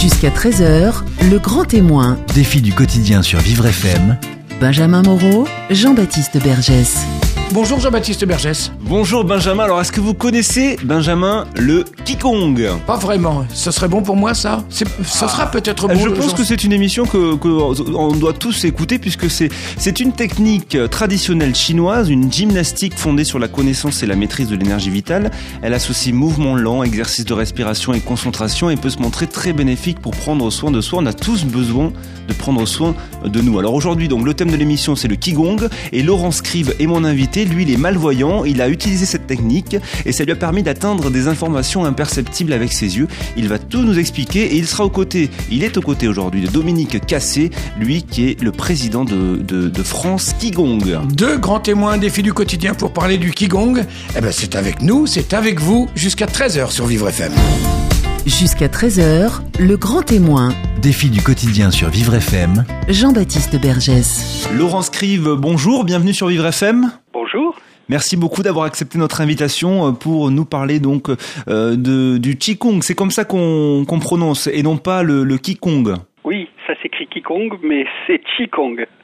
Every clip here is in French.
Jusqu'à 13h, le grand témoin. Défi du quotidien sur Vivre FM. Benjamin Moreau, Jean-Baptiste Bergès. Bonjour Jean-Baptiste Bergès. Bonjour Benjamin, alors est-ce que vous connaissez Benjamin le Kikong Pas vraiment. Ce serait bon pour moi ça? Ça sera peut-être bon. Je pense que c'est une émission que, que on doit tous écouter puisque c'est c'est une technique traditionnelle chinoise, une gymnastique fondée sur la connaissance et la maîtrise de l'énergie vitale. Elle associe mouvement lent, exercice de respiration et concentration et peut se montrer très bénéfique pour prendre soin de soi. On a tous besoin de prendre soin de nous. Alors aujourd'hui donc le thème de l'émission c'est le Qigong et Laurent Scrive est mon invité. Lui il est malvoyant, il a utilisé cette technique et ça lui a permis d'atteindre des informations imperceptibles avec ses yeux. Il va tout nous expliquer et il sera aux côtés, il est aux côtés aujourd'hui de Dominique Cassé, lui qui est le président de, de, France Qigong. Deux grands témoins défis du quotidien pour parler du Qigong. Eh ben c'est avec nous, c'est avec vous, jusqu'à 13h sur Vivre FM. Jusqu'à 13h, le grand témoin. Défi du quotidien sur Vivre FM. Jean-Baptiste Bergès. Laurent Scrive, bonjour, bienvenue sur Vivre FM. Bonjour. Merci beaucoup d'avoir accepté notre invitation euh, pour nous parler donc euh, de, du Qigong. C'est comme ça qu'on qu'on prononce et non pas le, le Qigong. Mais c'est.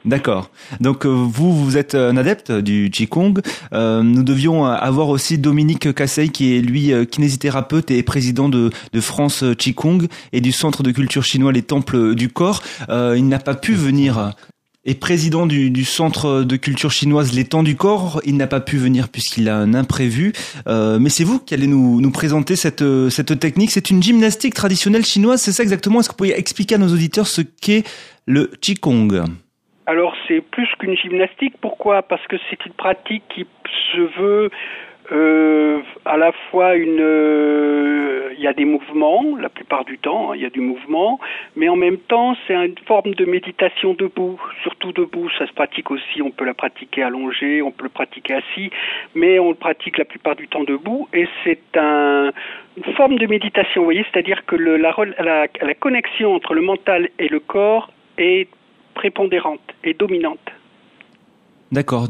D'accord. Donc euh, vous, vous êtes un adepte du Qigong. Euh, nous devions avoir aussi Dominique Cassey qui est lui euh, kinésithérapeute et président de, de France Qigong et du Centre de culture chinois Les Temples du Corps. Euh, il n'a pas pu venir et président du, du centre de culture chinoise Les Temps du Corps. Il n'a pas pu venir puisqu'il a un imprévu. Euh, mais c'est vous qui allez nous, nous présenter cette, cette technique. C'est une gymnastique traditionnelle chinoise, c'est ça exactement Est-ce que vous pourriez expliquer à nos auditeurs ce qu'est le Qigong? Alors c'est plus qu'une gymnastique. Pourquoi? Parce que c'est une pratique qui se veut euh, à la fois euh, Il y a des mouvements, la plupart du temps, hein, il y a du mouvement, mais en même temps c'est une forme de méditation debout, surtout debout. Ça se pratique aussi. On peut la pratiquer allongée, on peut le pratiquer assis, mais on le pratique la plupart du temps debout. Et c'est un, une forme de méditation, vous voyez, c'est-à-dire que la, la connexion entre le mental et le corps est prépondérante et dominante. D'accord.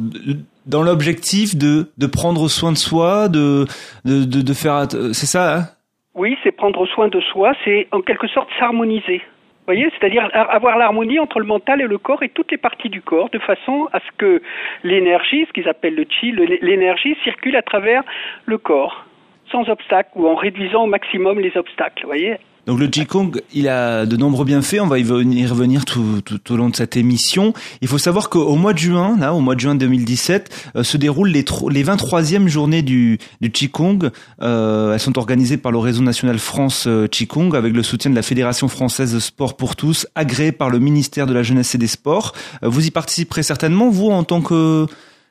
Dans l'objectif de, de prendre soin de soi, de, de, de, faire... C'est ça hein? Oui, c'est prendre soin de soi, c'est en quelque sorte s'harmoniser. Vous voyez, c'est-à-dire avoir l'harmonie entre le mental et le corps et toutes les parties du corps, de façon à ce que l'énergie, ce qu'ils appellent le chi, l'énergie circule à travers le corps, sans obstacle ou en réduisant au maximum les obstacles. Vous voyez? Donc le Qigong, il a de nombreux bienfaits. On va y venir- y revenir tout, tout au long de cette émission. Il faut savoir qu'au mois de juin, là, au mois de juin 2017, euh, se déroulent les, les 23e journées du, du Qigong. Euh, elles sont organisées par le réseau national France euh, Qigong avec le soutien de la Fédération française de sport pour tous, agréée par le ministère de la Jeunesse et des Sports. Euh, vous y participerez certainement, vous, en tant que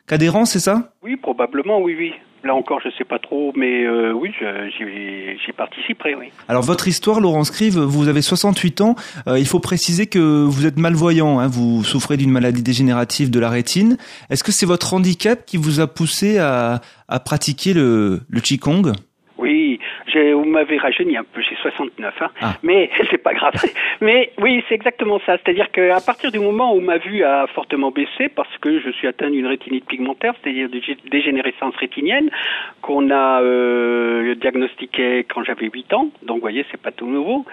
qu'adhérent, c'est ça? Oui, probablement, oui, oui. Là encore, je sais pas trop, mais euh, oui, j'y participerai, oui. Alors votre histoire, Laurent Scrive, vous avez 68 ans. Euh, il faut préciser que vous êtes malvoyant. Hein, vous souffrez d'une maladie dégénérative de la rétine. Est-ce que c'est votre handicap qui vous a poussé à, pratiquer le, le Qigong? Vous m'avez rajeuni un peu, j'ai 69, hein. Ah. mais c'est pas grave. Mais oui, c'est exactement ça. C'est-à-dire qu'à partir du moment où ma vue a fortement baissé, parce que je suis atteint d'une rétinite pigmentaire, c'est-à-dire de gé- dégénérescence rétinienne, qu'on a euh, diagnostiqué quand j'avais 8 ans, donc vous voyez, c'est pas tout nouveau.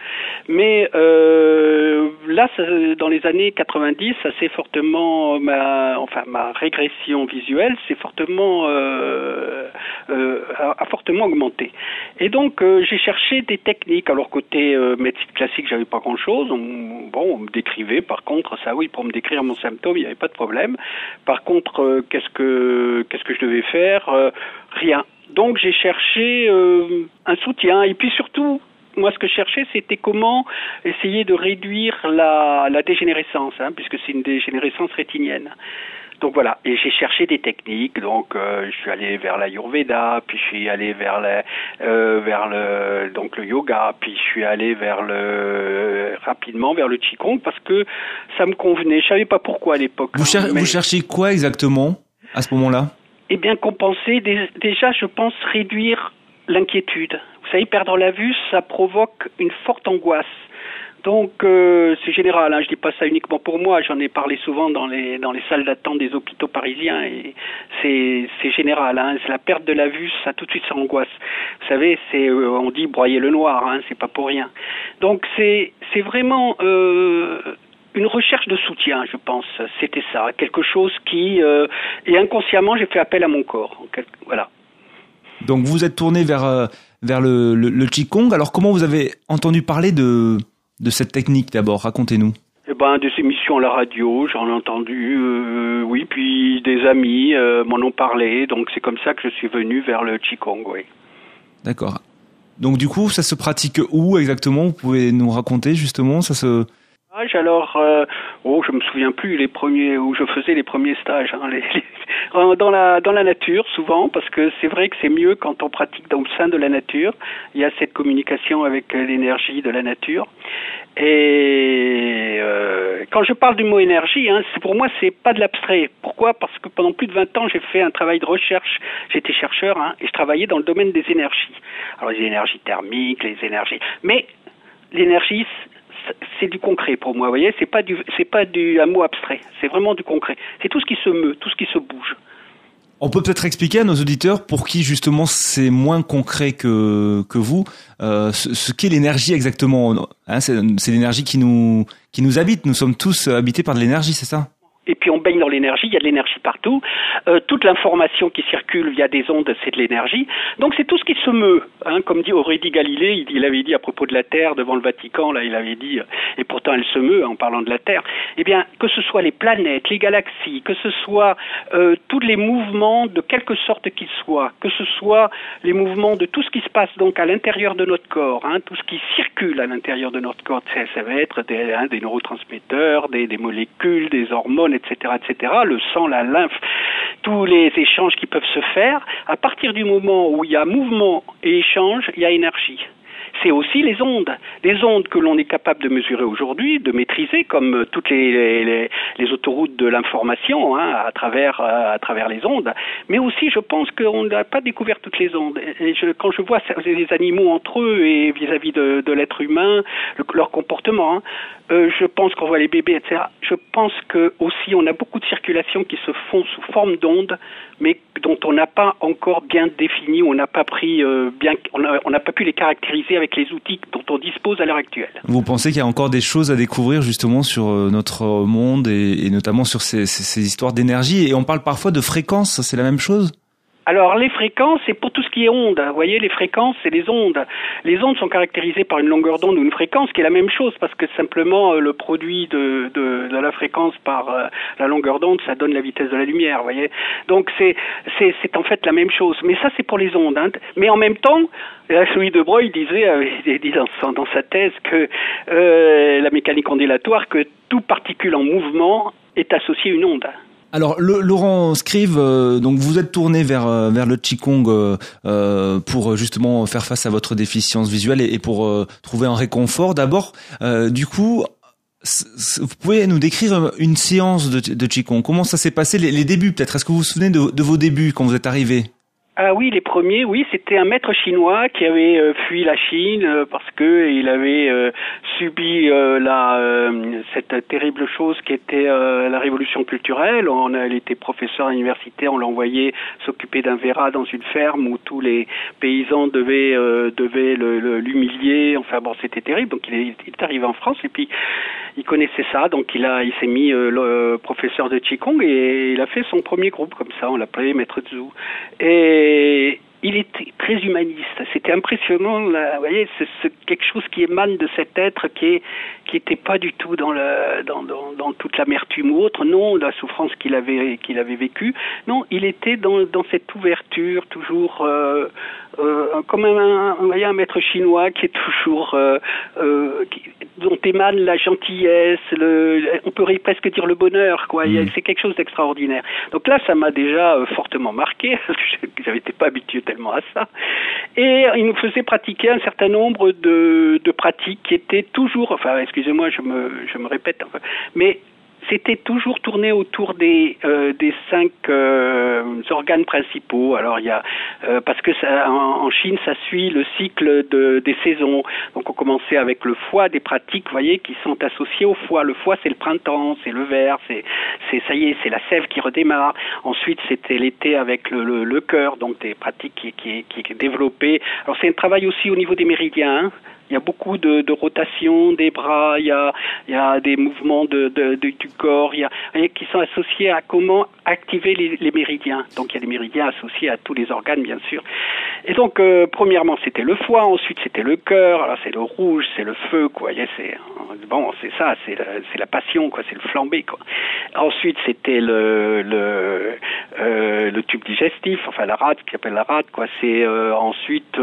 Mais euh, là, ça- dans les années 90, ça s'est fortement, ma, enfin ma régression visuelle s'est fortement, euh, euh, a fortement augmenté. Et donc euh, j'ai cherché des techniques. Alors côté euh, médecine classique, j'avais pas grand-chose. On- bon, on me décrivait. Par contre, ça oui, pour me décrire mon symptôme, il n'y avait pas de problème. Par contre, euh, qu'est-ce que qu'est-ce que je devais faire? Euh, Rien. Donc j'ai cherché un soutien. Et puis surtout, moi, ce que je cherchais, c'était comment essayer de réduire la, la dégénérescence, hein, puisque c'est une dégénérescence rétinienne. Donc voilà, et j'ai cherché des techniques. Donc euh, je suis allé vers l'ayurveda, puis je suis allé vers le, euh, vers le donc le yoga, puis je suis allé vers le rapidement vers le qigong parce que ça me convenait. Je savais pas pourquoi à l'époque. vous, cher- hein, mais- vous cherchez quoi exactement à ce moment-là? Eh bien, compenser, dé- déjà, je pense réduire l'inquiétude. Vous savez, perdre la vue, ça provoque une forte angoisse. Donc euh, c'est général, hein, je dis pas ça uniquement pour moi, j'en ai parlé souvent dans les dans les salles d'attente des hôpitaux parisiens et c'est général, hein, c'est la perte de la vue, ça tout de suite ça angoisse. Vous savez, c'est euh, on dit broyer le noir, hein, c'est pas pour rien. Donc c'est c'est vraiment euh, une recherche de soutien, je pense. C'était ça, quelque chose qui euh, et inconsciemment j'ai fait appel à mon corps. Voilà. Donc vous êtes tourné vers euh, vers le, le, le qigong. Alors comment vous avez entendu parler de de cette technique d'abord Racontez-nous. Eh ben, des émissions à la radio, j'en ai entendu, euh, oui, puis des amis euh, m'en ont parlé, donc c'est comme ça que je suis venu vers le Qigong, oui. D'accord. Donc du coup, ça se pratique où exactement? Vous pouvez nous raconter justement ça se alors, euh, oh, je me souviens plus les premiers où je faisais les premiers stages, hein, les, les, dans la dans la nature souvent, parce que c'est vrai que c'est mieux quand on pratique dans le sein de la nature. Il y a cette communication avec l'énergie de la nature. Et euh, quand je parle du mot énergie, hein, pour moi c'est pas de l'abstrait. Pourquoi? Parce que pendant plus de 20 ans j'ai fait un travail de recherche. J'étais chercheur hein, et je travaillais dans le domaine des énergies. Alors les énergies thermiques, les énergies, mais l'énergie c'est du concret pour moi. Vous voyez, c'est pas du, c'est pas du un mot abstrait. C'est vraiment du concret. C'est tout ce qui se meut, tout ce qui se bouge. On peut peut-être expliquer à nos auditeurs pour qui justement c'est moins concret que que vous euh, ce, qu'est l'énergie exactement. Hein, c'est, c'est l'énergie qui nous qui nous habite. Nous sommes tous habités par de l'énergie, c'est ça? Et puis on baigne dans l'énergie, il y a de l'énergie partout. Euh, toute l'information qui circule via des ondes, c'est de l'énergie. Donc c'est tout ce qui se meut. Hein, comme dit Aurélie Galilée, il, avait dit à propos de la Terre devant le Vatican, là il avait dit, euh, et pourtant elle se meut en parlant de la Terre. Eh bien, que ce soit les planètes, les galaxies, que ce soit euh, tous les mouvements de quelque sorte qu'ils soient, que ce soit les mouvements de tout ce qui se passe donc à l'intérieur de notre corps, hein, tout ce qui circule à l'intérieur de notre corps, ça, va être des, hein, des neurotransmetteurs, des, des molécules, des hormones, etc., etc., le sang, la lymphe, tous les échanges qui peuvent se faire, à partir du moment où il y a mouvement et échange, il y a énergie c'est aussi les ondes. Les ondes que l'on est capable de mesurer aujourd'hui, de maîtriser, comme toutes les, autoroutes de l'information hein, à, travers, à travers les ondes. Mais aussi, je pense qu'on n'a pas découvert toutes les ondes. Quand je vois les animaux entre eux et vis-à-vis de, l'être humain, le, leur comportement, hein, euh, je pense qu'on voit les bébés, etc. Je pense que aussi on a beaucoup de circulations qui se font sous forme d'ondes, mais dont on n'a pas encore bien défini, on n'a pas pris euh, bien, on n'a pas pu les caractériser avec les outils dont on dispose à l'heure actuelle. Vous pensez qu'il y a encore des choses à découvrir justement sur euh, notre monde et, notamment sur ces, ces, histoires d'énergie? Et on parle parfois de fréquences, c'est la même chose? Alors les fréquences, c'est pour tout ce qui est onde. Vous voyez, les fréquences, c'est les ondes. Les ondes sont caractérisées par une longueur d'onde ou une fréquence, qui est la même chose, parce que simplement euh, le produit de, la fréquence par euh, la longueur d'onde, ça donne la vitesse de la lumière. Voyez, donc c'est en fait la même chose. Mais ça, c'est pour les ondes. Hein. Mais en même temps, là, Louis de Broglie disait, euh, dans, sa thèse que euh, la mécanique ondulatoire, que tout particule en mouvement est associé à une onde. Alors le, Laurent Scrive, euh, donc vous êtes tourné vers euh, vers le qigong euh, euh, pour justement faire face à votre déficience visuelle et, pour trouver un réconfort. D'abord, du coup, vous pouvez nous décrire une séance de, de qigong. Comment ça s'est passé les, débuts peut-être? Est-ce que vous vous souvenez de vos débuts quand vous êtes arrivé? Ah oui, les premiers, oui, c'était un maître chinois qui avait euh, fui la Chine euh, parce que il avait euh, subi la cette terrible chose qui était la révolution culturelle. On il était professeur à l'université, on l'a envoyé s'occuper d'un verra dans une ferme où tous les paysans devaient devaient l'humilier. Enfin bon, c'était terrible. Donc il est, arrivé en France et puis il connaissait ça, donc il a il s'est mis professeur de qigong et il a fait son premier groupe comme ça. On l'appelait Maître Zhu et il était très humaniste. C'était impressionnant. Vous voyez, c'est quelque chose qui émane de cet être qui est qui était pas du tout dans toute l'amertume ou autre. Non, la souffrance qu'il avait qu'il vécue. Non, il était dans dans cette ouverture, toujours euh, euh, comme un, un, un maître chinois qui est toujours euh, euh, qui, dont émane la gentillesse, le, on pourrait presque dire le bonheur, quoi. Mmh. C'est quelque chose d'extraordinaire. Donc là, ça m'a déjà fortement marqué parce que j'avais été pas habitué tellement à ça. Et il nous faisait pratiquer un certain nombre de, de pratiques qui étaient toujours, enfin, excusez-moi, je me, je me répète, mais c'était toujours tourné autour des euh, des cinq euh, organes principaux. Alors il y a euh, parce que ça, en, Chine ça suit le cycle de, des saisons. Donc on commençait avec le foie, des pratiques, vous voyez, qui sont associées au foie. Le foie c'est le printemps, c'est le vert, c'est c'est ça y est, c'est la sève qui redémarre. Ensuite c'était l'été avec le, le, le cœur, donc des pratiques qui qui qui, est développé. Alors c'est un travail aussi au niveau des méridiens. Hein Il y a beaucoup de, de rotation des bras, il y a, il y a des mouvements de, du corps, il y a, qui sont associés à comment activer les, les méridiens. Donc il y a les méridiens associés à tous les organes, bien sûr. Et donc, euh, premièrement, c'était le foie, ensuite c'était le cœur, alors c'est le rouge, c'est le feu, quoi. C'est bon, c'est ça, c'est la, c'est la passion, quoi, c'est le flambé, quoi. Ensuite, c'était le le, euh, le tube digestif, enfin la rate, qui appelle la rate, quoi. C'est euh, ensuite,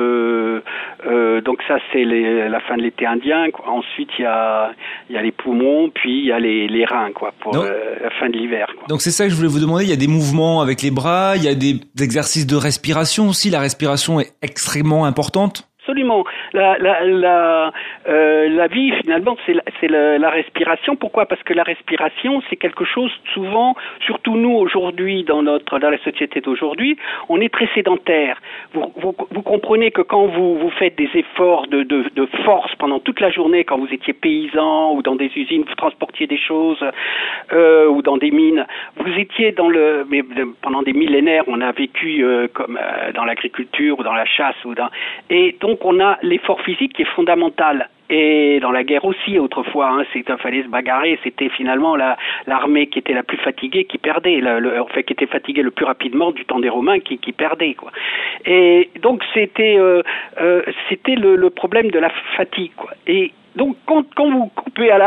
donc ça, c'est les- la fin de l'été indien. Quoi. Ensuite, il y a il y a les poumons, puis il y a les, les reins, quoi, pour euh, la fin de l'hiver. Donc c'est ça que je voulais vous demander. Il y a des mouvements avec les bras, il y a des exercices de respiration aussi. La respiration est extrêmement importante. Absolument. Euh, la vie, finalement, c'est la, respiration. Pourquoi? Parce que la respiration, c'est quelque chose, souvent, surtout nous, aujourd'hui, dans, dans la société d'aujourd'hui, on est très sédentaire. Vous, comprenez que quand vous, vous faites des efforts de, force pendant toute la journée, quand vous étiez paysan ou dans des usines, vous transportiez des choses, euh, ou dans des mines, vous étiez dans le... Mais pendant des millénaires, on a vécu euh, comme dans l'agriculture ou dans la chasse. ou dans Et donc, on a l'effort physique qui est fondamental. Et dans la guerre aussi, autrefois, hein, il fallait se bagarrer. C'était finalement la l'armée qui était la plus fatiguée qui perdait, qui était fatiguée le plus rapidement du temps des Romains qui, perdait quoi. Et donc c'était euh, euh, c'était le, problème de la fatigue quoi. Et donc quand, vous coupez à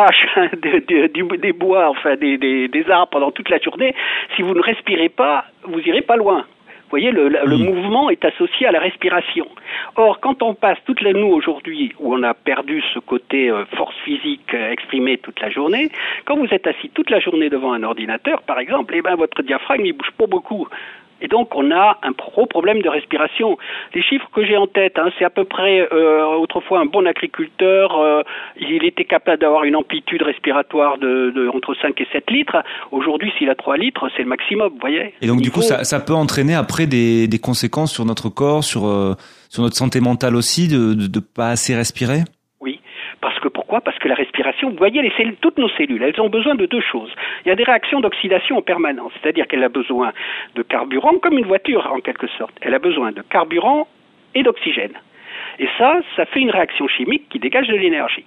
de- du- des bois, enfin des, des, des arbres pendant toute la journée, si vous ne respirez pas, vous irez pas loin. Vous voyez, le, le mouvement est associé à la respiration. Or, quand on passe toute la nuit aujourd'hui, où on a perdu ce côté euh, force physique euh, exprimé toute la journée, quand vous êtes assis toute la journée devant un ordinateur, par exemple, eh ben votre diaphragme il bouge pas beaucoup. Et donc, on a un gros problème de respiration. Les chiffres que j'ai en tête, hein, c'est à peu près, euh, autrefois, un bon agriculteur, euh, il était capable d'avoir une amplitude respiratoire de, de entre 5 et 7 litres. Aujourd'hui, s'il a 3 litres, c'est le maximum, vous voyez Et donc du coup, ça, ça peut entraîner après des, des conséquences sur notre corps, sur euh, sur notre santé mentale aussi, de de, de pas assez respirer? Pourquoi Parce que la respiration, vous voyez, les cellules, toutes nos cellules, elles ont besoin de deux choses. Il y a des réactions d'oxydation en permanence, c'est-à-dire qu'elle a besoin de carburant, comme une voiture en quelque sorte. Elle a besoin de carburant et d'oxygène. Et ça, ça fait une réaction chimique qui dégage de l'énergie.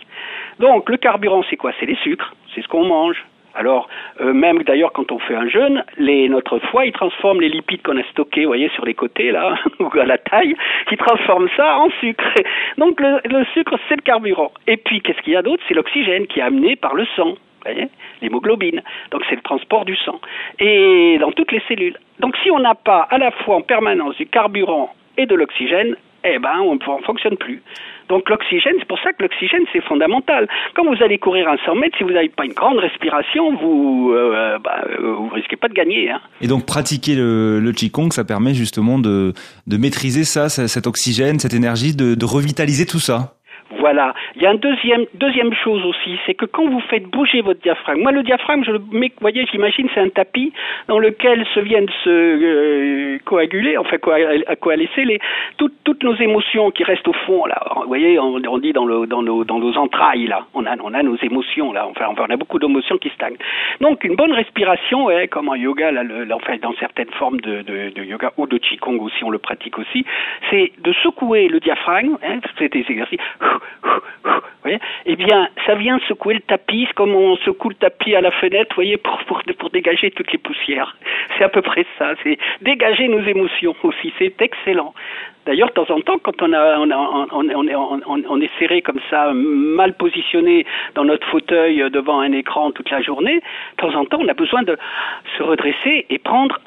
Donc le carburant, c'est quoi? C'est les sucres, c'est ce qu'on mange. Alors, euh, même d'ailleurs, quand on fait un jeûne, notre foie, il transforme les lipides qu'on a stockés, vous voyez, sur les côtés, là, ou à la taille, il transforme ça en sucre. Donc, le, le sucre, c'est le carburant. Et puis, qu'est-ce qu'il y a d'autre? C'est l'oxygène qui est amené par le sang, vous voyez, l'hémoglobine. Donc, c'est le transport du sang. Et dans toutes les cellules. Donc, si on n'a pas à la fois en permanence du carburant et de l'oxygène, eh ben, on ne fonctionne plus. Donc l'oxygène, c'est pour ça que l'oxygène, c'est fondamental. Quand vous allez courir un 100 mètres, si vous n'avez pas une grande respiration, vous euh, bah, euh, vous risquez pas de gagner. Hein. Et donc pratiquer le, le qigong, ça permet justement de de maîtriser ça- cet oxygène, cette énergie, de, de revitaliser tout ça? Voilà. Il y a une deuxième, deuxième chose aussi, c'est que quand vous faites bouger votre diaphragme, moi le diaphragme, je le mets, vous voyez, j'imagine c'est un tapis dans lequel se viennent se euh, coaguler, enfin coa- coalescer les, toutes, toutes nos émotions qui restent au fond là. Vous voyez, on, dit dans, le, dans, nos, dans nos entrailles là, on a, on a nos émotions là. Enfin, on a beaucoup d'émotions qui stagnent. Donc une bonne respiration, ouais, comme en yoga, là, le, enfin dans certaines formes de, de, de yoga ou de qigong aussi, on le pratique aussi, c'est de secouer le diaphragme, hein, c'est des exercices. Vous eh bien, ça vient secouer le tapis, comme on secoue le tapis à la fenêtre, voyez, pour, pour, pour dégager toutes les poussières. C'est à peu près ça, c'est dégager nos émotions aussi, c'est excellent. D'ailleurs, de temps en temps, quand on, a, on est serré comme ça, mal positionné dans notre fauteuil euh, devant un écran toute la journée, de temps en temps, on a besoin de se redresser et prendre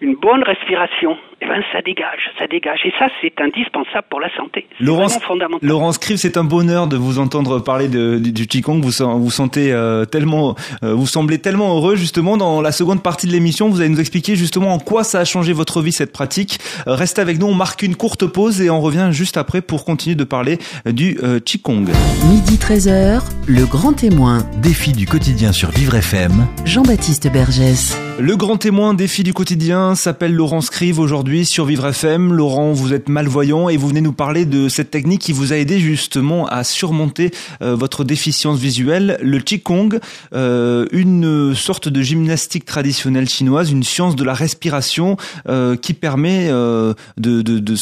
une bonne respiration. Et ben, ça dégage, ça dégage. Et ça, c'est indispensable pour la santé. C'est Laurence, vraiment fondamental. Laurence Crive, c'est un bonheur de vous entendre parler de, du, du qigong. Vous vous sentez euh, tellement, euh, vous semblez tellement heureux justement dans la seconde partie de l'émission. Vous allez nous expliquer justement en quoi ça a changé votre vie cette pratique. Euh, restez avec nous, on marque une courte pause et on revient juste après pour continuer de parler euh, du euh, qigong. Midi 13h, Le grand témoin, Défi du quotidien sur Vivre FM. Jean-Baptiste Bergès. Le grand témoin défi du quotidien s'appelle Laurent Scrive aujourd'hui sur Vivre FM. Laurent, vous êtes malvoyant et vous venez nous parler de cette technique qui vous a aidé justement à surmonter euh, votre déficience visuelle, le Qigong, euh, une sorte de gymnastique traditionnelle chinoise, une science de la respiration euh, qui permet se de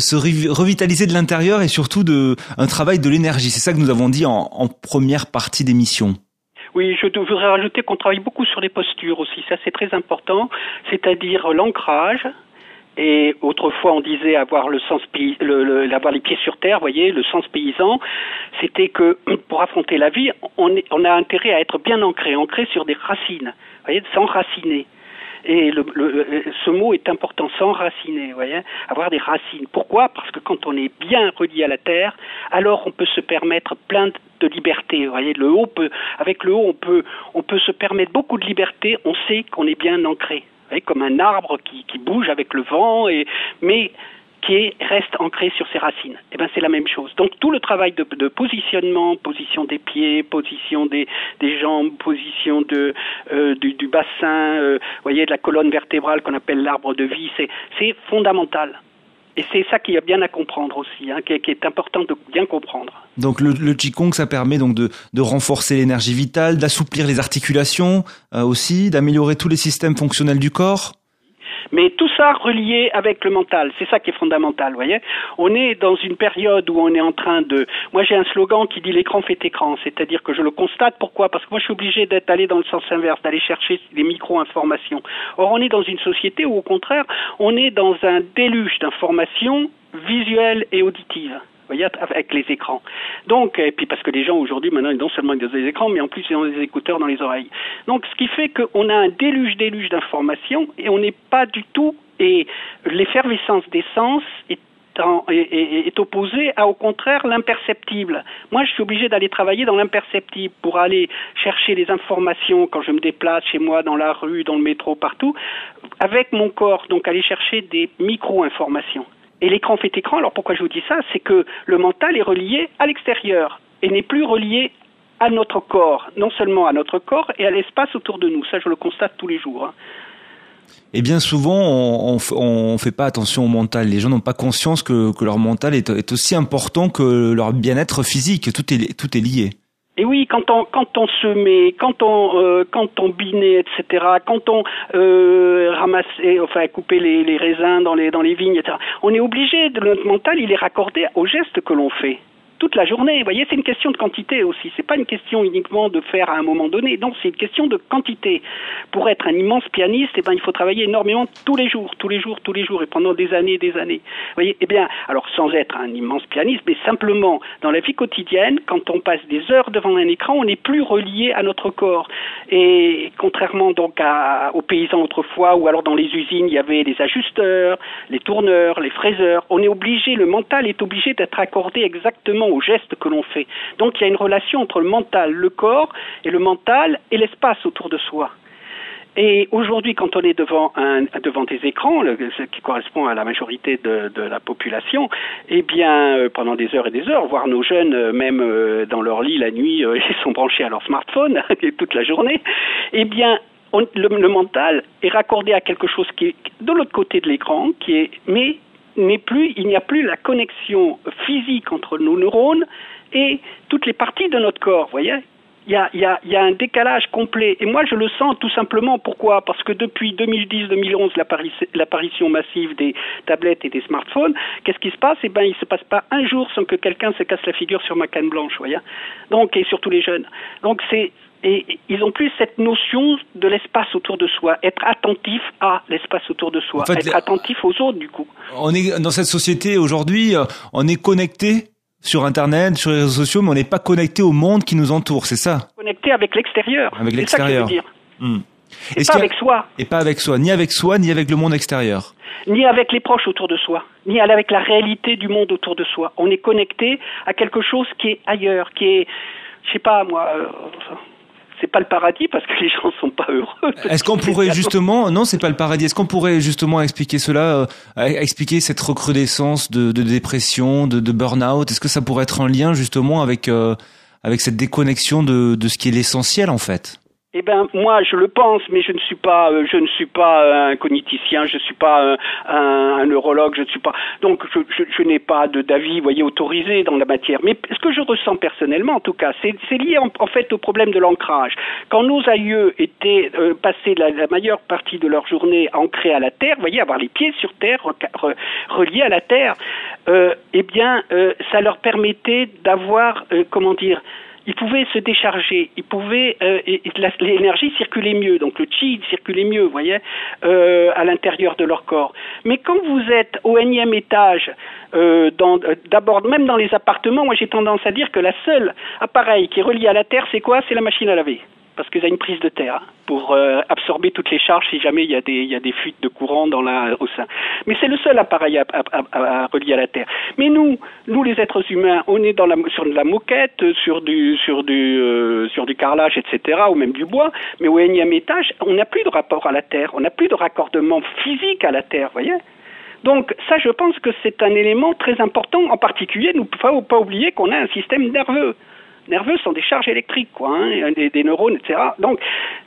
se revitaliser de l'intérieur et surtout de un travail de l'énergie. C'est ça que nous avons dit en, en première partie d'émission. Oui, je voudrais rajouter qu'on travaille beaucoup sur les postures aussi. Ça, c'est très important, c'est-à-dire l'ancrage. Et autrefois, on disait avoir le sens le, avoir les pieds sur terre. Voyez, le sens paysan, c'était que pour affronter la vie, on, a intérêt à être bien ancré, ancré sur des racines. Voyez, s'enraciner. Et le, le, ce mot est important, s'enraciner, vous voyez, avoir des racines. Pourquoi? Parce que quand on est bien relié à la terre, alors on peut se permettre plein de liberté. Vous voyez, le haut peut, avec le haut, on peut, on peut se permettre beaucoup de liberté. On sait qu'on est bien ancré, vous voyez, comme un arbre qui, qui bouge avec le vent. Et mais qui reste ancré sur ses racines. Et eh ben c'est la même chose. Donc tout le travail de, de positionnement, position des pieds, position des, des jambes, position de, euh, du, du, bassin, euh, voyez de la colonne vertébrale qu'on appelle l'arbre de vie, c'est fondamental. Et c'est ça qu'il y a bien à comprendre aussi, hein, qui, est, qui, est, important de bien comprendre. Donc le, le Qigong, ça permet donc de, de renforcer l'énergie vitale, d'assouplir les articulations euh, aussi, d'améliorer tous les systèmes fonctionnels du corps. Mais tout ça relié avec le mental, c'est ça qui est fondamental, voyez. On est dans une période où on est en train de... Moi j'ai un slogan qui dit l'écran fait écran, c'est-à-dire que je le constate, pourquoi? Parce que moi je suis obligé d'être allé dans le sens inverse, d'aller chercher des micro-informations. Or on est dans une société où au contraire on est dans un déluge d'informations visuelles et auditives avec les écrans. Donc, et puis parce que les gens aujourd'hui, maintenant, non seulement ils des écrans, mais en plus ils ont des écouteurs dans les oreilles. Donc, ce qui fait qu'on a un déluge, déluge d'informations et on n'est pas du tout, et l'effervescence des sens est est, est, opposé à au contraire l'imperceptible. Moi, je suis obligé d'aller travailler dans l'imperceptible pour aller chercher les informations quand je me déplace chez moi, dans la rue, dans le métro, partout, avec mon corps, donc aller chercher des micro-informations. Et l'écran fait écran, alors pourquoi je vous dis ça? C'est que le mental est relié à l'extérieur et n'est plus relié à notre corps, non seulement à notre corps et à l'espace autour de nous. Ça, je le constate tous les jours. Hein. Et bien souvent, on ne fait pas attention au mental. Les gens n'ont pas conscience que, leur mental est, aussi important que leur bien-être physique. Tout est lié. Et oui, quand on quand on se met, quand on euh, quand on binait, etc., quand on euh, ramassait, enfin coupait les, les raisins dans les dans les vignes, etc., on est obligé de notre mental, il est raccordé aux gestes que l'on fait toute la journée. Vous voyez, c'est une question de quantité aussi. C'est pas une question uniquement de faire à un moment donné. Non, c'est une question de quantité. Pour être un immense pianiste, eh ben, il faut travailler énormément tous les jours, tous les jours, tous les jours, et pendant des années et des années. Vous voyez, eh bien, alors sans être un immense pianiste, mais simplement dans la vie quotidienne, quand on passe des heures devant un écran, on n'est plus relié à notre corps. Et contrairement donc aux paysans autrefois, ou alors dans les usines, il y avait les ajusteurs, les tourneurs, les fraiseurs. On est obligé, le mental est obligé d'être accordé exactement aux gestes que l'on fait. Donc il y a une relation entre le mental, le corps, et le mental et l'espace autour de soi. Et aujourd'hui, quand on est devant, un, devant des écrans, ce qui correspond à la majorité de, la population, eh bien, euh, pendant des heures et des heures, voire nos jeunes, euh, même euh, dans leur lit la nuit, ils sont branchés à leur smartphone toute la journée, eh bien, le, le, mental est raccordé à quelque chose qui est de l'autre côté de l'écran, qui est, mais il n'y a plus la connexion physique entre nos neurones et toutes les parties de notre corps, voyez il y a, un décalage complet. Et moi, je le sens tout simplement. Pourquoi? Parce que depuis 2010-2011, l'apparition massive des tablettes et des smartphones, qu'est-ce qui se passe? Eh bien, il ne se passe pas un jour sans que quelqu'un se casse la figure sur ma canne blanche, voyez Donc, et surtout les jeunes. Donc, c'est et ils ont plus cette notion de l'espace autour de soi, être attentif à l'espace autour de soi, être attentif aux autres du coup. On est dans cette société aujourd'hui, euh, on est connecté sur Internet, sur les réseaux sociaux, mais on n'est pas connecté au monde qui nous entoure, c'est ça? Connecté avec l'extérieur. Avec l'extérieur. Hmm. Et pas avec soi. Et pas avec soi, ni avec soi, ni avec le monde extérieur. Ni avec les proches autour de soi, ni avec la réalité du monde autour de soi. On est connecté à quelque chose qui est ailleurs, qui est, je sais pas moi, euh, c'est pas le paradis parce que les gens sont pas heureux. Est-ce qu'on pourrait justement, non, c'est pas le paradis. Est-ce qu'on pourrait justement expliquer cela, euh, expliquer cette recrudescence de, de dépression, de, de burn-out? Est-ce que ça pourrait être en lien justement avec euh, avec cette déconnexion de, de ce qui est l'essentiel en fait? Eh ben moi je le pense, mais je ne suis pas euh, je ne suis pas un cogniticien, je ne suis pas un, un, neurologue, je ne suis pas donc je, je, je n'ai pas de d'avis voyez autorisé dans la matière. Mais ce que je ressens personnellement en tout cas, c'est lié en, fait au problème de l'ancrage. Quand nos aïeux étaient euh, passés la, la, majeure partie de leur journée ancrés à la terre, voyez avoir les pieds sur terre, re, reliés à la terre, euh, eh bien euh, ça leur permettait d'avoir euh, comment dire ils pouvaient se décharger, ils pouvaient euh, l'énergie circulait mieux, donc le chi circulait mieux, vous voyez, euh, à l'intérieur de leur corps. Mais quand vous êtes au énième étage, euh, d'abord même dans les appartements, moi j'ai tendance à dire que la seule appareil qui est relié à la terre, c'est quoi? C'est la machine à laver parce qu'il y a une prise de terre pour euh, absorber toutes les charges si jamais il y a des, fuites de courant dans la, au sein. Mais c'est le seul appareil à, à, à, relier à la Terre. Mais nous, nous les êtres humains, on est dans la, sur de la moquette, sur du, sur du, euh, sur du carrelage, etc., ou même du bois. Mais au énième étage, on n'a plus de rapport à la Terre, on n'a plus de raccordement physique à la Terre, voyez. Donc ça, je pense que c'est un élément très important. En particulier, il ne faut pas oublier qu'on a un système nerveux nerveux sont des charges électriques, quoi, hein, des, des, neurones, etc. Donc,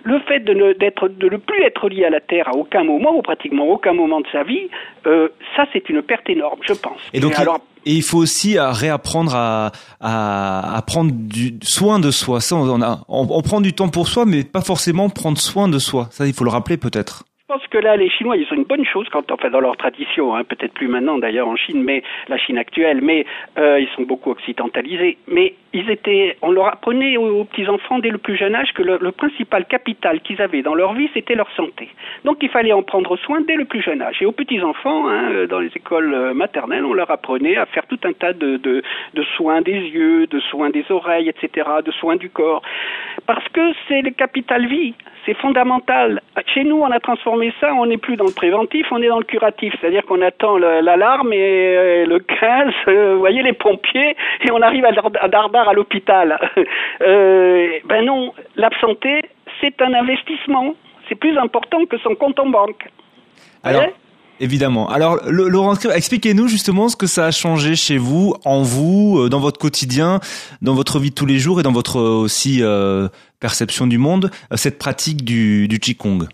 le fait de ne, d'être, de ne plus être lié à la Terre à aucun moment, ou pratiquement aucun moment de sa vie, euh, ça, c'est une perte énorme, je pense. Et donc, alors, et il faut aussi réapprendre à, à, à prendre du soin de soi. Ça, on, a, on, on prend du temps pour soi, mais pas forcément prendre soin de soi. Ça, il faut le rappeler peut-être. Je pense que là, les Chinois, ils ont une bonne chose enfin, dans leur tradition, hein, peut-être plus maintenant d'ailleurs en Chine, mais la Chine actuelle, mais euh, ils sont beaucoup occidentalisés. Mais ils étaient, on leur apprenait aux, petits enfants dès le plus jeune âge que le, principal capital qu'ils avaient dans leur vie, c'était leur santé. Donc, il fallait en prendre soin dès le plus jeune âge. Et aux petits enfants, hein, dans les écoles maternelles, on leur apprenait à faire tout un tas de soins des yeux, de soins des oreilles, etc., de soins du corps, parce que c'est le capital vie. C'est fondamental. Chez nous, on a transformé ça, on n'est plus dans le préventif, on est dans le curatif. C'est-à-dire qu'on attend l'alarme et le 15, euh, vous voyez, les pompiers, et on arrive à Dardar à l'hôpital. Euh, ben non, l'absenté, c'est un investissement. C'est plus important que son compte en banque. Alors, Évidemment. Alors, Laurent, expliquez-nous justement ce que ça a changé chez vous, en vous, dans votre quotidien, dans votre vie de tous les jours et dans votre aussi euh, perception du monde, cette pratique du, du Qigong?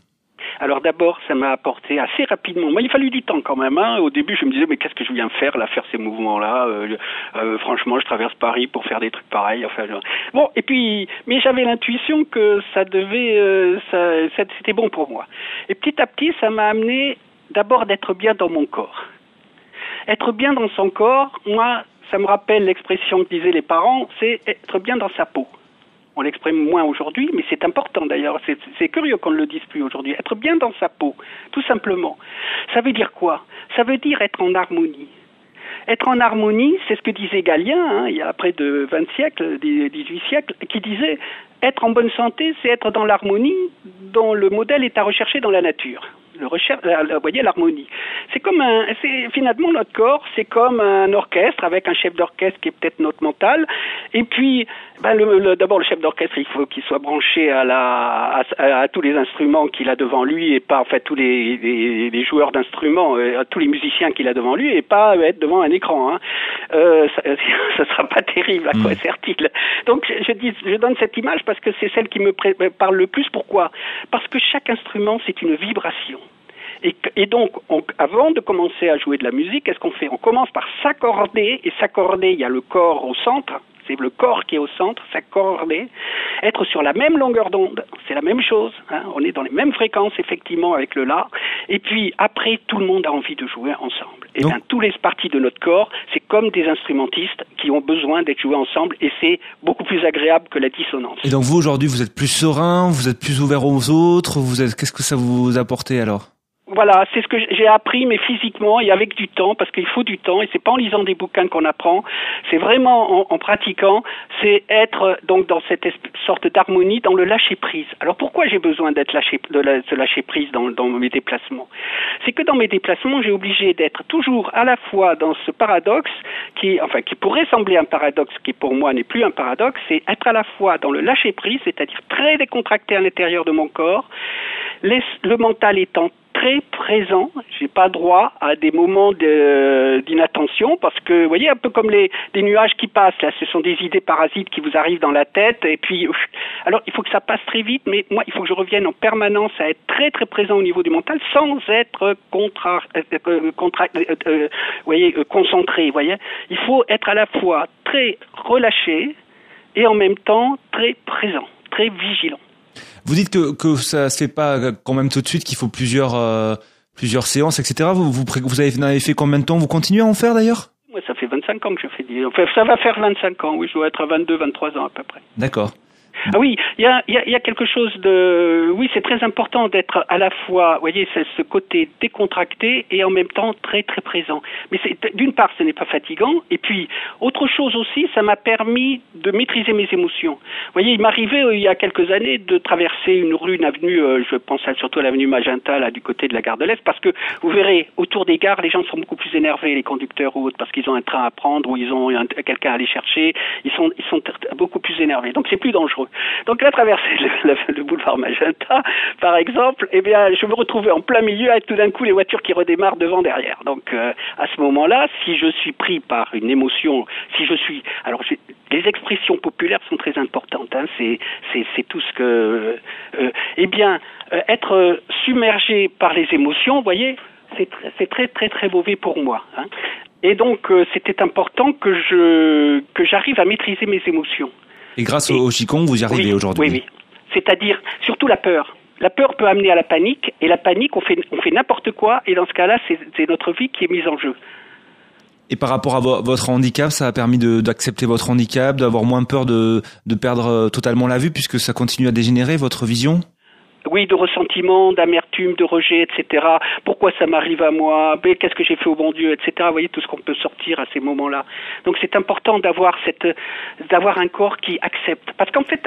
Alors d'abord, ça m'a apporté assez rapidement. Moi, il a fallu du temps quand même. Hein. Au début, je me disais mais qu'est-ce que je viens faire là, faire ces mouvements-là euh, euh, Franchement, je traverse Paris pour faire des trucs pareils. Bon. Et puis, mais j'avais l'intuition que ça devait, euh, ça, c'était bon pour moi. Et petit à petit, ça m'a amené d'abord d'être bien dans mon corps. Être bien dans son corps, moi, ça me rappelle l'expression que disaient les parents, c'est être bien dans sa peau. On l'exprime moins aujourd'hui, mais c'est important d'ailleurs. C'est curieux qu'on ne le dise plus aujourd'hui. Être bien dans sa peau, tout simplement. Ça veut dire quoi? Ça veut dire être en harmonie. Être en harmonie, c'est ce que disait Galien, hein, il y a près de 20 siècles, 18 siècles, qui disait être en bonne santé, c'est être dans l'harmonie dont le modèle est à rechercher dans la nature le recherche, vous voyez l'harmonie. C'est comme un, c'est finalement notre corps, c'est comme un orchestre avec un chef d'orchestre qui est peut-être notre mental. Et puis, ben le, le, d'abord le chef d'orchestre, il faut qu'il soit branché à la, à, à tous les instruments qu'il a devant lui et pas en fait tous les, les, les joueurs d'instruments, euh, tous les musiciens qu'il a devant lui et pas être devant un écran. Hein. Euh, ça, ça sera pas terrible, à quoi sert-il? Donc je, dis, je donne cette image parce que c'est celle qui me parle le plus. Pourquoi? Parce que chaque instrument c'est une vibration. Et, et donc, on, avant de commencer à jouer de la musique, qu'est-ce qu'on fait? On commence par s'accorder, et s'accorder, il y a le corps au centre, c'est le corps qui est au centre, s'accorder, être sur la même longueur d'onde, c'est la même chose, hein, on est dans les mêmes fréquences effectivement avec le la, et puis après tout le monde a envie de jouer ensemble. Et bien tous les parties de notre corps, c'est comme des instrumentistes qui ont besoin d'être joués ensemble, et c'est beaucoup plus agréable que la dissonance. Et donc vous aujourd'hui vous êtes plus serein, vous êtes plus ouvert aux autres, vous êtes, qu'est-ce que ça vous apporte alors? Voilà, c'est ce que j'ai appris, mais physiquement et avec du temps, parce qu'il faut du temps, et c'est pas en lisant des bouquins qu'on apprend, c'est vraiment en, pratiquant, c'est être donc dans cette sorte d'harmonie, dans le lâcher prise. Alors pourquoi j'ai besoin d'être lâché, de, la, de lâcher prise dans, mes déplacements? C'est que dans mes déplacements, j'ai obligé d'être toujours à la fois dans ce paradoxe qui, enfin, qui pourrait sembler un paradoxe, qui pour moi n'est plus un paradoxe, c'est être à la fois dans le lâcher prise, c'est-à-dire très décontracté à l'intérieur de mon corps, le mental étant très présent. J'ai pas droit à des moments d'inattention parce que, vous voyez, un peu comme les des nuages qui passent là, ce sont des idées parasites qui vous arrivent dans la tête et puis, alors il faut que ça passe très vite, mais moi il faut que je revienne en permanence à être très très présent au niveau du mental sans être contra, euh, euh, contra euh, voyez, concentré. Voyez, il faut être à la fois très relâché et en même temps très présent, très vigilant. Vous dites que, que ça se fait pas quand même tout de suite, qu'il faut plusieurs, euh, plusieurs séances, etc. Vous, vous, vous avez fait combien de temps? Vous continuez à en faire d'ailleurs? Moi, ça fait 25 ans que je fais des... Enfin, ça va faire 25 ans, oui, je dois être à 22, 23 ans à peu près. D'accord. Ah oui, il y a, y a, quelque chose de... Oui, c'est très important d'être à la fois, vous voyez, ce côté décontracté et en même temps très très présent. Mais d'une part, ce n'est pas fatigant, et puis autre chose aussi, ça m'a permis de maîtriser mes émotions. Vous voyez, il m'arrivait euh, il y a quelques années de traverser une rue, une avenue, euh, je pense surtout à l'avenue Magenta, là, du côté de la gare de l'Est, parce que vous verrez, autour des gares, les gens sont beaucoup plus énervés, les conducteurs ou autres, parce qu'ils ont un train à prendre ou ils ont quelqu'un à aller chercher, ils sont, ils sont beaucoup plus énervés. Donc c'est plus dangereux. Donc la traversée le, boulevard Magenta, par exemple, eh bien, je me retrouvais en plein milieu avec tout d'un coup les voitures qui redémarrent devant derrière. Donc euh, à ce moment-là, si je suis pris par une émotion, si je suis, alors les expressions populaires sont très importantes. Hein, c'est c'est tout ce que, euh, euh, eh bien, être submergé par les émotions, vous voyez, c'est très très très mauvais pour moi. Hein. Et donc, c'était important que je que j'arrive à maîtriser mes émotions. Et grâce au Qigong, vous y arrivez aujourd'hui Oui, oui. C'est-à-dire, surtout la peur. La peur peut amener à la panique, et la panique, on fait, on fait n'importe quoi, et dans ce cas-là, c'est notre vie qui est mise en jeu. Et par rapport à votre handicap, ça a permis d'accepter votre handicap, d'avoir moins peur de, de perdre euh, totalement la vue, puisque ça continue à dégénérer votre vision? Oui, de ressentiment, d'amertume, de rejet, etc. Pourquoi ça m'arrive à moi? Qu'est-ce que j'ai fait au bon Dieu, etc. Vous voyez tout ce qu'on peut sortir à ces moments-là. Donc c'est important d'avoir un corps qui accepte. Parce qu'en fait,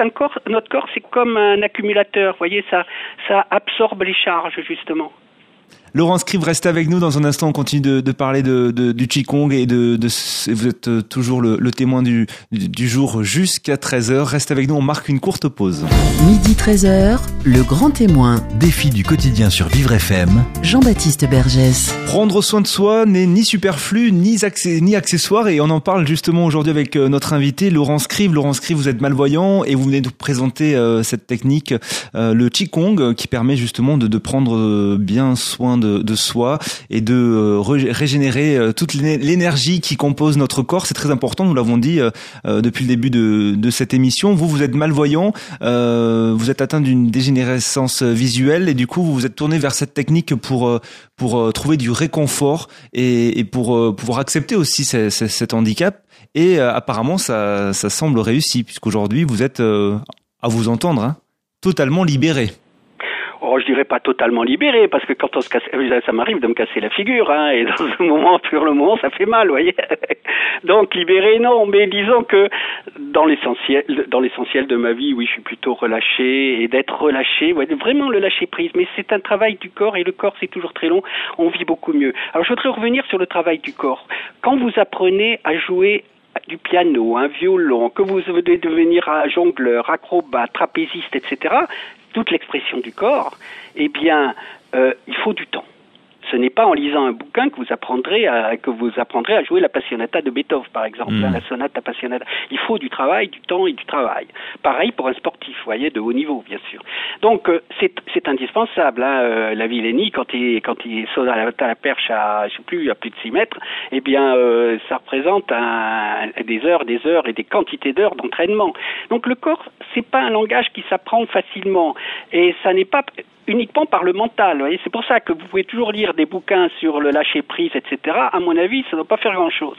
notre corps, c'est comme un accumulateur. Vous voyez, ça, ça absorbe les charges justement. Laurent Scribe reste avec nous. Dans un instant, on continue de, de parler de, de, du Qigong et de, de vous êtes euh, toujours le, le témoin du, du jour jusqu'à 13h. Reste avec nous, on marque une courte pause. Midi 13h, le grand témoin. Défi du quotidien sur Vivre FM. Jean-Baptiste Bergès. Prendre soin de soi n'est ni superflu, ni, ni accessoire et on en parle justement aujourd'hui avec euh, notre invité Laurent Scribe. Laurent Scribe, vous êtes malvoyant et vous venez de présenter euh, cette technique, le Qigong, qui permet justement de, de prendre bien soin de de, soi et de euh, régénérer euh, toute l'énergie qui compose notre corps. C'est très important, nous l'avons dit euh, depuis le début de, cette émission. Vous, vous êtes malvoyant, vous êtes atteint d'une dégénérescence visuelle et du coup, vous vous êtes tourné vers cette technique pour pour trouver du réconfort et, pour pouvoir accepter aussi cet handicap. Et apparemment, ça, ça semble réussi puisqu'aujourd'hui, vous êtes, à vous entendre, hein, totalement libéré. Oh, je dirais pas totalement libéré, parce que quand on se casse, ça m'arrive de me casser la figure, hein, et dans ce moment, sur le moment, ça fait mal, vous voyez. Donc libéré, non, mais disons que dans l'essentiel, dans l'essentiel de ma vie, oui, je suis plutôt relâché, et d'être relâché, vraiment le lâcher prise. Mais c'est un travail du corps, et le corps c'est toujours très long. On vit beaucoup mieux. Alors je voudrais revenir sur le travail du corps. Quand vous apprenez à jouer du piano, un violon, que vous devez devenir jongleur, acrobate, trapéziste, etc., toute l'expression du corps, eh bien, euh, il faut du temps. Ce n'est pas en lisant un bouquin que vous apprendrez à, que vous apprendrez à jouer la Passionata de Beethoven, par exemple, hmm. la sonate Passionata. Il faut du travail, du temps et du travail. Pareil pour un sportif, vous voyez, de haut niveau, bien sûr. Donc, euh, c'est indispensable. Hein, euh, la Villénie, quand il, quand il saute à la, perche à, je sais plus, à plus de 6 mètres, eh bien, euh, ça représente un, des heures, des heures et des quantités d'heures d'entraînement. Donc, le corps, c'est pas un langage qui s'apprend facilement. Et ça n'est pas uniquement par le mental. C'est pour ça que vous pouvez toujours lire des bouquins sur le lâcher prise, etc. À mon avis, ça ne doit pas faire grand-chose,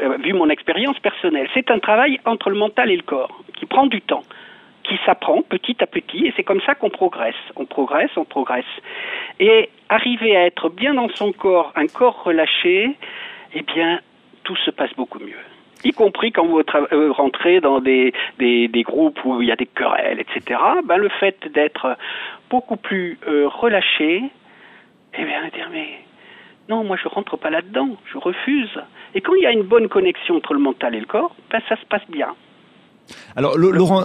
euh, vu mon expérience personnelle. C'est un travail entre le mental et le corps qui prend du temps, qui s'apprend petit à petit, et c'est comme ça qu'on progresse. On progresse, on progresse. Et arriver à être bien dans son corps, un corps relâché, eh bien, tout se passe beaucoup mieux y compris quand vous euh, rentrez dans des, des, des, groupes où il y a des querelles, etc., ben le fait d'être beaucoup plus euh, relâché, eh bien, dire, mais non, moi je rentre pas là-dedans, je refuse. Et quand il y a une bonne connexion entre le mental et le corps, ben, ça se passe bien. Alors, Laurent,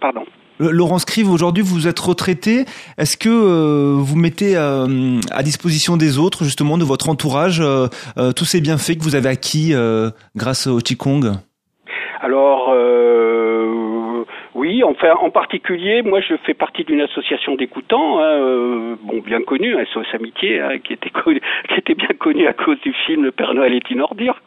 pardon. Laurent Scrive, aujourd'hui vous êtes retraité. Est-ce que vous mettez à disposition des autres, justement, de votre entourage, tous ces bienfaits que vous avez acquis grâce au Qigong? Alors, oui, enfin, en particulier, moi, je fais partie d'une association d'écoutants, hein, euh, bon, bien connue, SOS Amitié, hein, qui était qui était bien connue à cause du film Le Père Noël est une ordure.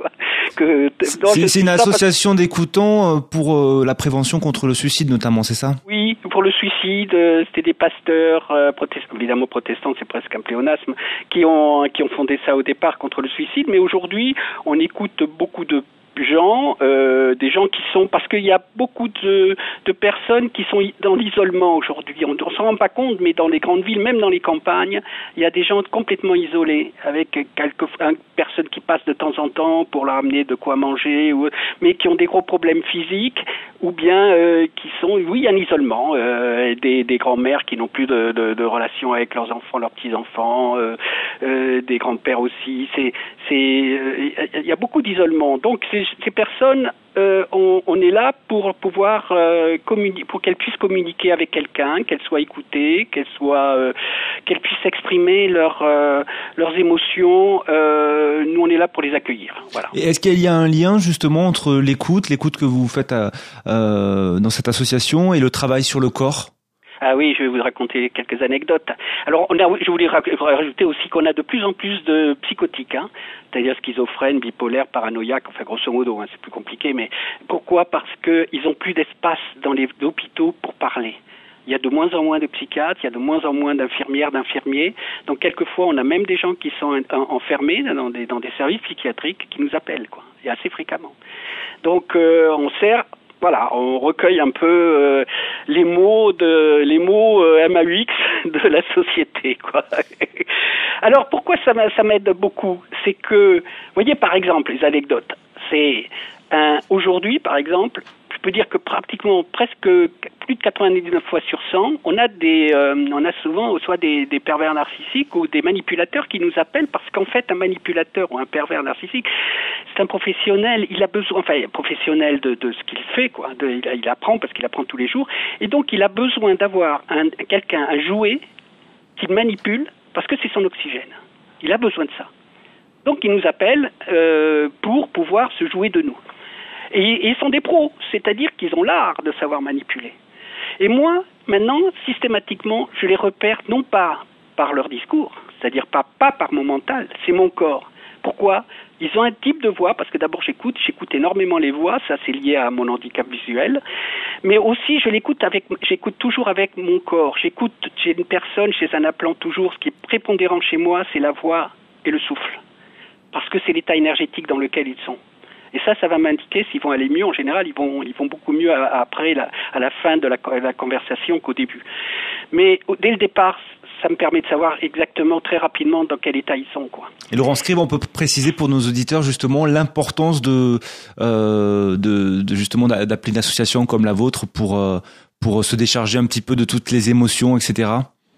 C'est une association d'écoutants euh, pour euh, la prévention contre le suicide, notamment, c'est ça? Oui, pour le suicide, c'était des pasteurs, protestants, évidemment protestants, c'est presque un pléonasme, qui ont qui ont fondé ça au départ contre le suicide. Mais aujourd'hui, on écoute beaucoup de gens, euh, des gens qui sont parce qu'il y a beaucoup de, personnes qui sont dans l'isolement aujourd'hui. On ne s'en rend pas compte, mais dans les grandes villes, même dans les campagnes, il y a des gens complètement isolés, avec quelques personnes qui passent de temps en temps pour leur amener de quoi manger, mais qui ont des gros problèmes physiques, ou bien euh, qui sont, oui, en isolement, euh, des, grands-mères qui n'ont plus de, relations avec leurs enfants, leurs petits-enfants, euh, euh des grands-pères aussi. C'est, c'est, il y a beaucoup d'isolement. Donc ces personnes, euh, on, est là pour pouvoir euh, communiquer, pour qu'elles puissent communiquer avec quelqu'un, qu'elles soient écoutées, qu'elles soient, euh, qu'elles puissent exprimer leurs leurs émotions. nous, on est là pour les accueillir. Voilà. Est-ce qu'il y a un lien justement entre l'écoute, l'écoute que vous faites dans cette association et le travail sur le corps? Ah oui, je vais vous raconter quelques anecdotes. Alors, on a, je voulais rajouter aussi qu'on a de plus en plus de psychotiques, hein, c'est-à-dire schizophrènes, bipolaires, paranoïaques, enfin grosso modo, hein, c'est plus compliqué, mais pourquoi? Parce qu'ils n'ont plus d'espace dans les hôpitaux pour parler. Il y a de moins en moins de psychiatres, il y a de moins en moins d'infirmières, d'infirmiers. Donc quelquefois, on a même des gens qui sont enfermés dans des, dans des services psychiatriques qui nous appellent, quoi, et assez fréquemment. Donc euh, on sert voilà, on recueille un peu euh, les mots de les mots euh, MAUX de la société, quoi. Alors pourquoi ça m'aide beaucoup? C'est que, vous voyez par exemple les anecdotes. C'est aujourd'hui par exemple, je peux dire que pratiquement presque plus de 99 fois sur 100, on a des, euh, on a souvent soit des, pervers narcissiques ou des manipulateurs qui nous appellent parce qu'en fait un manipulateur ou un pervers narcissique, c'est un professionnel, il a besoin, enfin professionnel de, ce qu'il fait quoi, il, apprend parce qu'il apprend tous les jours et donc il a besoin d'avoir un, quelqu'un, un jouet qu'il manipule parce que c'est son oxygène. Il a besoin de ça. Donc il nous appelle euh, pour pouvoir se jouer de nous. Et, ils sont des pros, c'est-à-dire qu'ils ont l'art de savoir manipuler. Et moi, maintenant, systématiquement, je les repère non pas par leur discours, c'est-à-dire pas, par mon mental, c'est mon corps. Pourquoi? Ils ont un type de voix, parce que d'abord j'écoute, j'écoute énormément les voix, ça c'est lié à mon handicap visuel, mais aussi je l'écoute avec, j'écoute toujours avec mon corps. J'écoute chez une personne, chez un appelant toujours, ce qui est prépondérant chez moi, c'est la voix et le souffle, parce que c'est l'état énergétique dans lequel ils sont. Et ça, ça va m'indiquer s'ils vont aller mieux. En général, ils vont, ils vont beaucoup mieux après, la, à la fin de la, la conversation qu'au début. Mais dès le départ, ça me permet de savoir exactement très rapidement dans quel état ils sont. Quoi. Et Laurent Scribe, on peut préciser pour nos auditeurs justement l'importance de, euh, de, de, justement d'appeler une association comme la vôtre pour, euh, pour se décharger un petit peu de toutes les émotions, etc.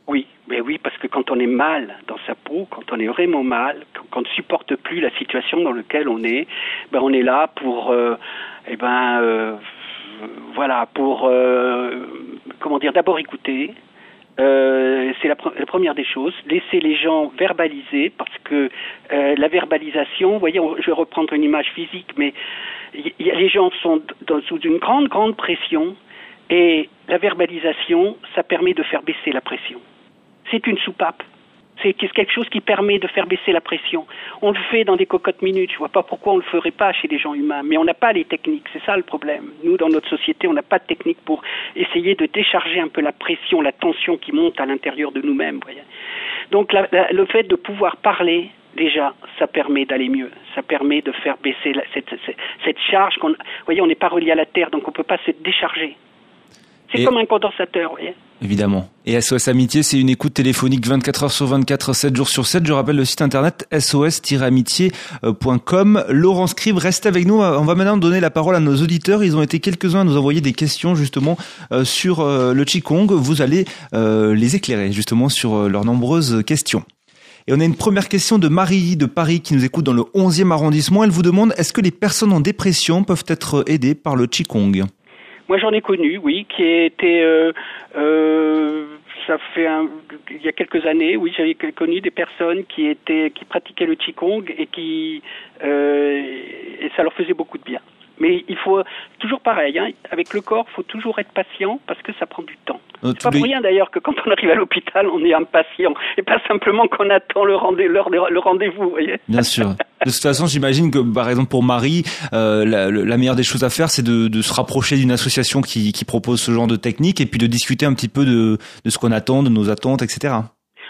Oui, mais oui, parce que quand on est mal dans sa peau, quand on est vraiment mal, quand on ne supporte plus la situation dans laquelle on est, ben on est là pour, euh, eh ben, euh, voilà, pour, euh, comment dire, d'abord écouter. C'est la, la, première des choses. Laisser les gens verbaliser parce que la verbalisation, vous voyez, je vais reprendre une image physique, mais les gens sont sous une grande, grande pression et la verbalisation, ça permet de faire baisser la pression. C'est une soupape c'est quelque chose qui permet de faire baisser la pression. On le fait dans des cocottes minutes. Je vois pas pourquoi on le ferait pas chez des gens humains. Mais on n'a pas les techniques. C'est ça le problème. Nous, dans notre société, on n'a pas de technique pour essayer de décharger un peu la pression, la tension qui monte à l'intérieur de nous-mêmes. Donc, le fait de pouvoir parler, déjà, ça permet d'aller mieux. Ça permet de faire baisser cette, cette, charge. Vous voyez, on n'est pas relié à la terre, donc on ne peut pas se décharger. C'est comme un condensateur, voyez. Évidemment. Et SOS Amitié, c'est une écoute téléphonique 24 heures sur 24, 7 jours sur 7. Je rappelle le site internet sos-amitié.com. Laurent Scribe reste avec nous. On va maintenant donner la parole à nos auditeurs. Ils ont été quelques-uns à nous envoyer des questions justement euh, sur euh, le Qigong. Vous allez euh, les éclairer justement sur leurs nombreuses questions. Et on a une première question de Marie de Paris qui nous écoute dans le 11e arrondissement. Elle vous demande est-ce que les personnes en dépression peuvent être aidées par le Qigong? Moi, j'en ai connu, oui, qui était euh, euh, ça fait un, il y a quelques années, oui, j'avais connu des personnes qui étaient qui pratiquaient le qigong et qui euh, et ça leur faisait beaucoup de bien. Mais il faut toujours pareil, hein, avec le corps, il faut toujours être patient parce que ça prend du temps. Euh, c'est pas pour rien d'ailleurs que quand on arrive à l'hôpital, on est impatient et pas simplement qu'on attend le rendez-vous. voyez Bien sûr. De toute façon, j'imagine que, par exemple, pour Marie, euh, la, la, meilleure des choses à faire, c'est de, de, se rapprocher d'une association qui, qui, propose ce genre de technique et puis de discuter un petit peu de, de ce qu'on attend, de nos attentes, etc.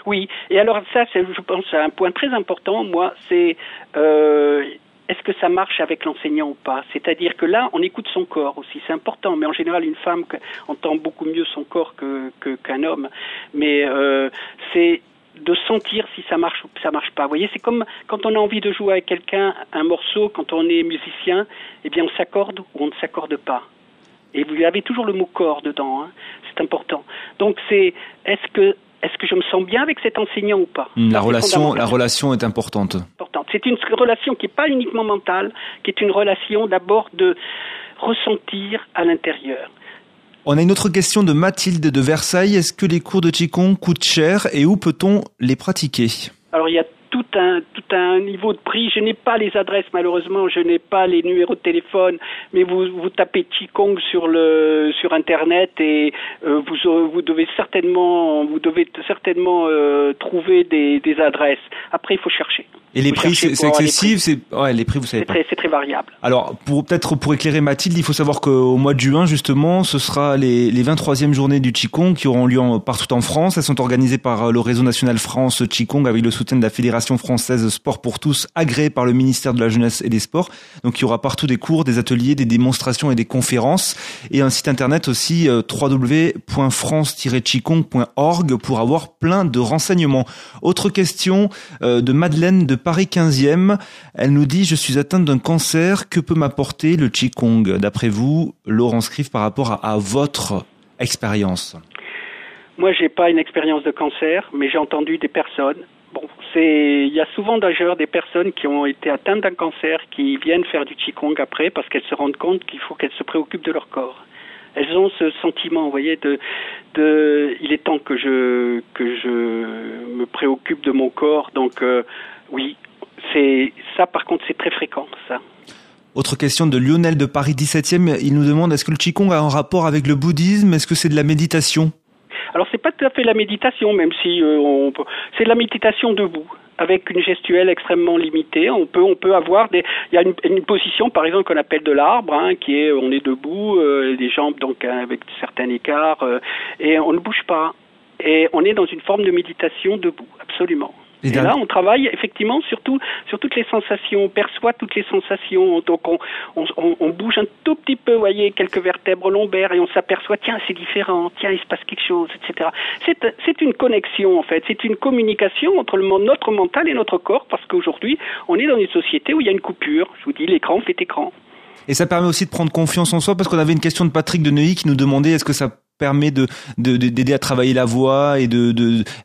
Oui, et alors ça, je pense, c'est un point très important. Moi, c'est euh, est-ce que ça marche avec l'enseignant ou pas? C'est-à-dire que là, on écoute son corps aussi, c'est important. Mais en général, une femme entend beaucoup mieux son corps que qu'un homme. Mais euh, c'est de sentir si ça marche ou ça marche pas. Vous voyez, c'est comme quand on a envie de jouer avec quelqu'un un morceau, quand on est musicien, eh bien on s'accorde ou on ne s'accorde pas. Et vous avez toujours le mot corps dedans, hein. c'est important. Donc c'est est-ce que est-ce que je me sens bien avec cet enseignant ou pas? La relation, la relation est importante. C'est une relation qui n'est pas uniquement mentale, qui est une relation d'abord de ressentir à l'intérieur. On a une autre question de Mathilde de Versailles. Est-ce que les cours de Qigong coûtent cher et où peut-on les pratiquer? Alors il y a tout un, tout un niveau de prix. Je n'ai pas les adresses, malheureusement, je n'ai pas les numéros de téléphone, mais vous, vous tapez Qigong sur, le, sur Internet et euh, vous, vous devez certainement, vous devez certainement euh, trouver des, des adresses. Après, il faut chercher. Et les prix, c'est excessif, c'est ouais, les prix, vous savez pas. C'est très variable. Alors, pour peut-être pour éclairer Mathilde, il faut savoir qu'au mois de juin, justement, ce sera les, les 23e journées du Qigong qui auront lieu partout en France. Elles sont organisées par euh, le réseau national France Qigong avec le soutien de la Fédération française Sport pour tous, agréée par le ministère de la Jeunesse et des Sports. Donc, il y aura partout des cours, des ateliers, des démonstrations et des conférences, et un site internet aussi euh, www.france-qigong.org pour avoir plein de renseignements. Autre question euh, de Madeleine de Paris 15e. Elle nous dit Je suis atteinte d'un cancer. Que peut m'apporter le Qigong? D'après vous, Laurence Criff, par rapport à, votre expérience? Moi, j'ai pas une expérience de cancer, mais j'ai entendu des personnes. Bon, c'est il y a souvent d'ailleurs des personnes qui ont été atteintes d'un cancer qui viennent faire du qigong après parce qu'elles se rendent compte qu'il faut qu'elles se préoccupent de leur corps. Elles ont ce sentiment, vous voyez, de, de il est temps que je que je me préoccupe de mon corps. Donc euh, oui, c'est ça. Par contre, c'est très fréquent, ça. Autre question de Lionel de Paris 17e. Il nous demande est-ce que le qigong a un rapport avec le bouddhisme? Est-ce que c'est de la méditation? Alors c'est pas tout à fait la méditation, même si euh, on c'est de la méditation debout avec une gestuelle extrêmement limitée. On peut, on peut avoir des, il y a une, position, par exemple, qu'on appelle de l'arbre, hein, qui est, on est debout, euh, les jambes donc avec certains écarts, euh, et on ne bouge pas. Et on est dans une forme de méditation debout, absolument. Et, là, on travaille effectivement surtout sur toutes les sensations, on perçoit toutes les sensations. Donc, on, on, on bouge un tout petit peu, voyez, quelques vertèbres lombaires et on s'aperçoit, tiens, c'est différent, tiens, il se passe quelque chose, etc. C'est une connexion, en fait. C'est une communication entre le, notre mental et notre corps parce qu'aujourd'hui, on est dans une société où il y a une coupure. Je vous dis, l'écran fait écran. Et ça permet aussi de prendre confiance en soi parce qu'on avait une question de Patrick de Neuilly qui nous demandait est-ce que ça permet de d'aider à travailler la voix et de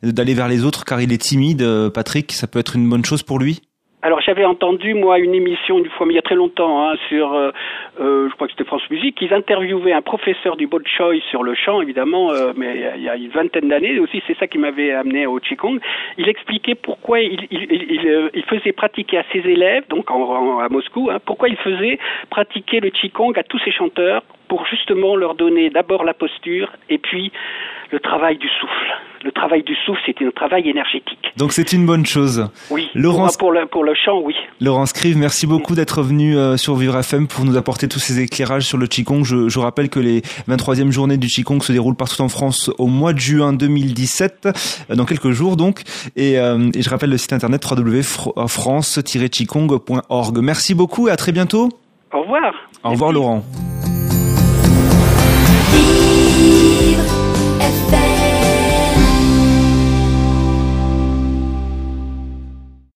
d'aller vers les autres car il est timide euh, Patrick. Ça peut être une bonne chose pour lui? Alors j'avais entendu moi une émission une fois il y a très longtemps hein, sur euh, euh, je crois que c'était France Musique ils interviewaient un professeur du Bot Choi sur le chant évidemment mais il y a une vingtaine d'années. Aussi c'est ça qui m'avait amené au Qigong. Il expliquait pourquoi il, il, il, faisait pratiquer à ses élèves donc en, à Moscou hein, pourquoi il faisait pratiquer le Qigong à tous ses chanteurs pour justement leur donner d'abord la posture et puis le travail du souffle. Le travail du souffle, c'est un travail énergétique. Donc c'est une bonne chose. Oui. Laurence... Pour, le, pour le chant, oui. Laurence Crive, merci beaucoup d'être venu euh, sur Vivre FM pour nous apporter tous ces éclairages sur le Qigong. Je, je rappelle que les 23e journées du Qigong se déroulent partout en France au mois de juin 2017, euh, dans quelques jours donc. Et, euh, et je rappelle le site internet www.france-qigong.org. Merci beaucoup et à très bientôt. Au revoir. Au revoir Laurent. Vivre FM.